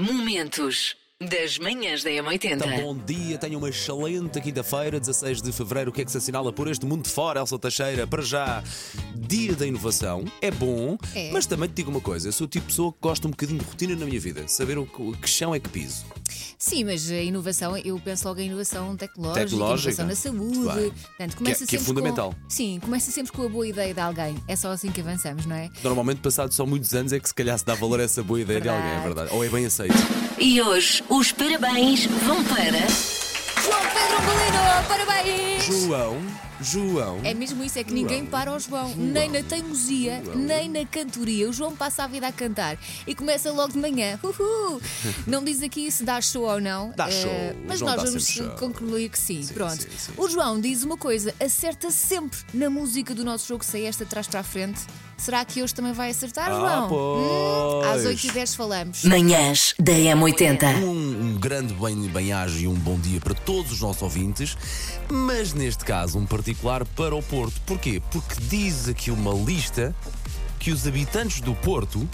Momentos das manhãs da M80. Então, bom dia, tenha uma excelente quinta-feira, 16 de fevereiro. O que é que se assinala por este mundo de fora, Elsa Teixeira? Para já, dia da inovação. É bom, É. mas também te digo uma coisa: eu sou o tipo de pessoa que gosta um bocadinho de rotina na minha vida, saber o que, o que chão é que piso. Sim, mas a inovação, eu penso logo em inovação tecnológica, Tecnológica. inovação na saúde. Portanto, começa que é sempre fundamental. Com, sim, começa sempre com a boa ideia de alguém. É só assim que avançamos, não é? Normalmente, passados só muitos anos, é que se calhar se dá valor a essa boa ideia de alguém, é Verdade. Ou é bem aceito. E hoje os parabéns vão para. João Pedro Angolino, parabéns! João, João. É mesmo isso, é que ninguém para o João, nem na teimosia, nem na cantoria. O João passa a vida a cantar e começa logo de manhã. Uhul. Não diz aqui se dá show ou não. Dá eh, show, mas João nós vamos concluir que sim. Sim, Pronto. sim, sim. O João diz uma coisa: acerta sempre na música do nosso jogo, sei esta atrás para a frente. Será que hoje também vai acertar, Ah, João? Hum, às pois. 8h10 falamos. Manhãs da M80. Um, um grande bem- bem-aja e um bom dia para todos os nossos ouvintes, mas neste caso um particular para o Porto. Porquê? Porque diz aqui uma lista que os habitantes do Porto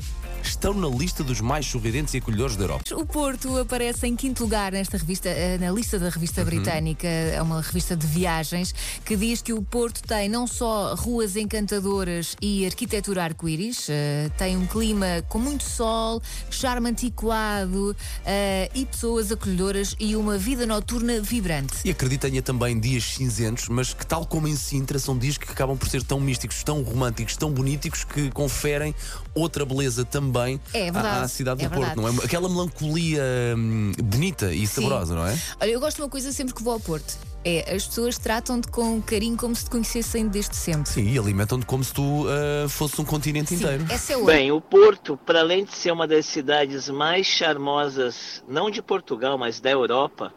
estão na lista dos mais sorridentes e acolhedores da Europa. O Porto aparece em quinto lugar nesta revista, eh, na lista da revista Uhum. britânica, é uma revista de viagens, que diz que o Porto tem não só ruas encantadoras e arquitetura arco-íris, eh, tem um clima com muito sol, charme antiquado eh, e pessoas acolhedoras e uma vida noturna vibrante. E acredito que tenha também dias cinzentos, mas que, tal como em Sintra, são dias que acabam por ser tão místicos, tão românticos, tão bonitos, que conferem outra beleza também É à- verdade, à cidade é do Porto. verdade. Não é? Aquela melancolia hum, bonita e saborosa, não é? Olha, eu gosto de uma coisa sempre que vou ao Porto. É, as pessoas tratam-te com carinho como se te conhecessem desde sempre. Sim, e alimentam-te como se tu ah, fosses um continente Sim, inteiro. essa é outra. Bem, o Porto, para além de ser uma das cidades mais charmosas, não de Portugal, mas da Europa,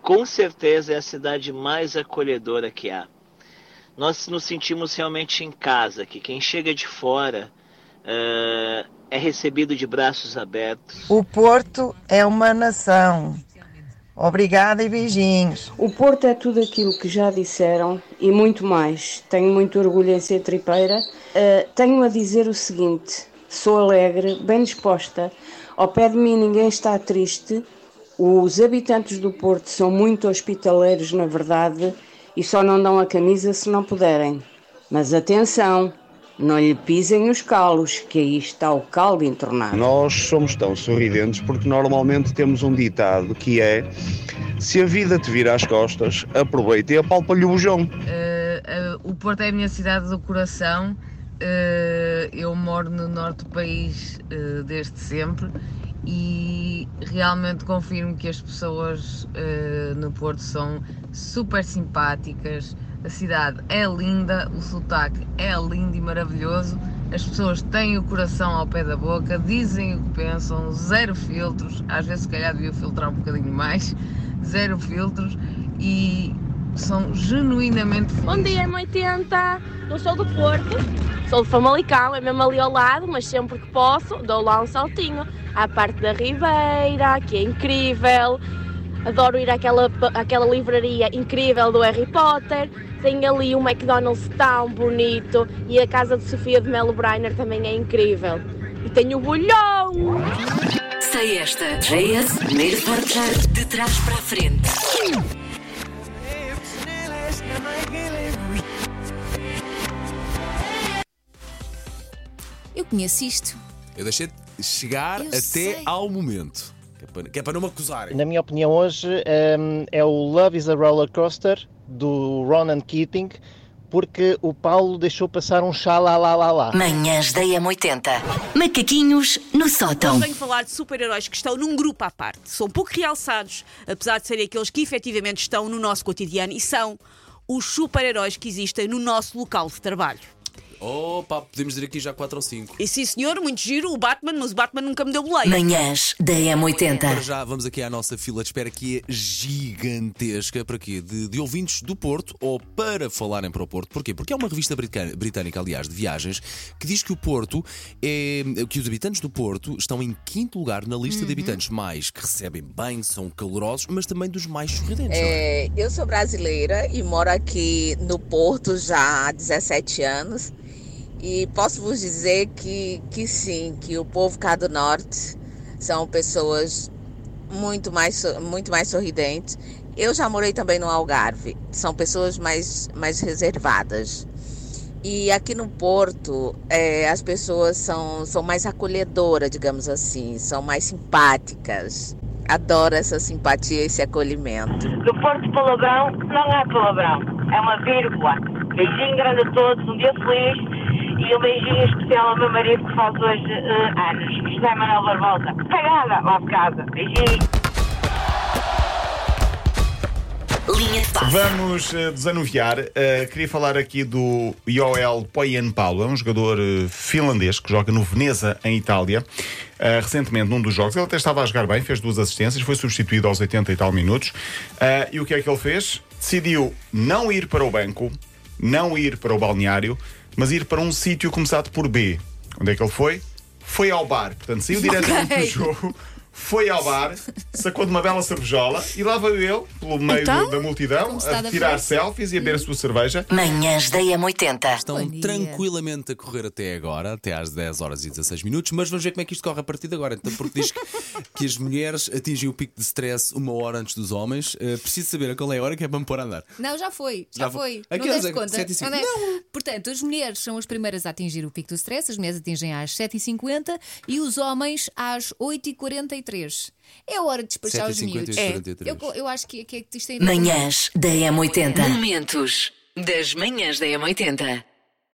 com certeza é a cidade mais acolhedora que há. Nós nos sentimos realmente em casa aqui. Quem chega de fora eh, é recebido de braços abertos. O Porto é uma nação. Obrigada e beijinhos. O Porto é tudo aquilo que já disseram e muito mais. Tenho muito orgulho em ser tripeira. Uh, tenho a dizer o seguinte: sou alegre, bem disposta. Ao pé de mim ninguém está triste. Os habitantes do Porto são muito hospitaleiros, na verdade, e só não dão a camisa se não puderem. Mas atenção, não lhe pisem os calos, que aí está o caldo entornado. Nós somos tão sorridentes porque normalmente temos um ditado que é: se a vida te vira às costas, aproveita e apalpa-lhe o bujão. Eh, eh, o Porto é a minha cidade do coração. Eh, eu moro no norte do país desde sempre e realmente confirmo que as pessoas no Porto são super simpáticas. A cidade é linda, o sotaque é lindo e maravilhoso. As pessoas têm o coração ao pé da boca, dizem o que pensam, zero filtros. Às vezes, se calhar, devia filtrar um bocadinho mais. Zero filtros e são genuinamente felizes. Bom dia, M80. Não sou do Porto, sou de Famalicão, é mesmo ali ao lado, mas sempre que posso dou lá um saltinho à parte da Ribeira, que é incrível. Adoro ir àquela, àquela livraria incrível do Harry Potter. Tem ali um McDonald's tão bonito e a casa de Sofia de Melo Brainer também é incrível. E tenho o bolhão! Sei esta. JS, primeiro portar de trás para a frente. Eu conheço isto. Eu deixei de chegar Eu até sei. ao momento. Que é para, que é para não me acusarem. Na minha opinião, hoje hum, é o Love is a Roller Coaster do Ronan Keating, porque o Paulo deixou passar um chá lá lá lá lá. Manhãs da M80. Macaquinhos no sótão. Hoje venho falar de super-heróis que estão num grupo à parte. São pouco realçados, apesar de serem aqueles que efetivamente estão no nosso cotidiano e são os super-heróis que existem no nosso local de trabalho. Opa, podemos dizer aqui já 4 ou 5. E sim, senhor, muito giro, o Batman, mas o Batman nunca me deu boleia. Manhãs da Para M80. já, vamos aqui à nossa fila de espera que é gigantesca. Para quê? De, de ouvintes do Porto ou para falarem para o Porto. Porquê? Porque é uma revista britânica, britânica, aliás, de viagens, que diz que o Porto é. que os habitantes do Porto estão em quinto lugar na lista de habitantes mais que recebem bem, são calorosos, mas também dos mais sorridentes. não é? É, eu sou brasileira e moro aqui no Porto já há 17 anos. E posso vos dizer que, que sim, que o povo cá do norte são pessoas muito mais, muito mais sorridentes. Eu já morei também no Algarve, são pessoas mais, mais reservadas. E aqui no Porto, é, as pessoas são, são mais acolhedoras, digamos assim, são mais simpáticas. Adoro essa simpatia esse acolhimento. No Porto Palavrão não há palavrão, é uma vírgula. Beijinho grande a todos, um dia feliz e um beijinho especial ao meu marido que faz hoje uh, anos, José Manuel Barbosa. Pegada lá de casa, beijinho. Vamos eh, desanuviar. Eh, queria falar aqui do Joel Poyenpalo, é um jogador eh, finlandês que joga no Veneza, em Itália. Recentemente, num dos jogos, ele até estava a jogar bem, fez duas assistências, foi substituído aos 80 e tal minutos. E o que é que ele fez? Decidiu não ir para o banco, não ir para o balneário, mas ir para um sítio começado por B. Onde é que ele foi? Foi ao bar. Portanto, saiu diretamente Ok. do jogo. Foi ao bar, sacou de uma bela cervejola e lá veio ele, pelo meio Então, do- da multidão, se a da tirar selfies e a beber a sua cerveja. Manhãs da M80. Estão Bom dia. tranquilamente a correr até agora, até às 10 horas e 16 minutos, mas vamos ver como é que isto corre a partir de agora. Então, porque diz que, que as mulheres atingem o pico de stress uma hora antes dos homens. Eh, preciso saber a qual é a hora que é para me pôr a andar. Não, já foi, já, Já foi. foi. Não que horas deste é conta? sete e cinco? Não é? Portanto, as mulheres são as primeiras a atingir o pico do stress, as mulheres atingem às 7h50 e os homens às 8h43. É hora de despachar os 7h50 miúdos. 43. Eu, eu acho que, que, que isto é Manhãs da M80. Momentos das manhãs da M80.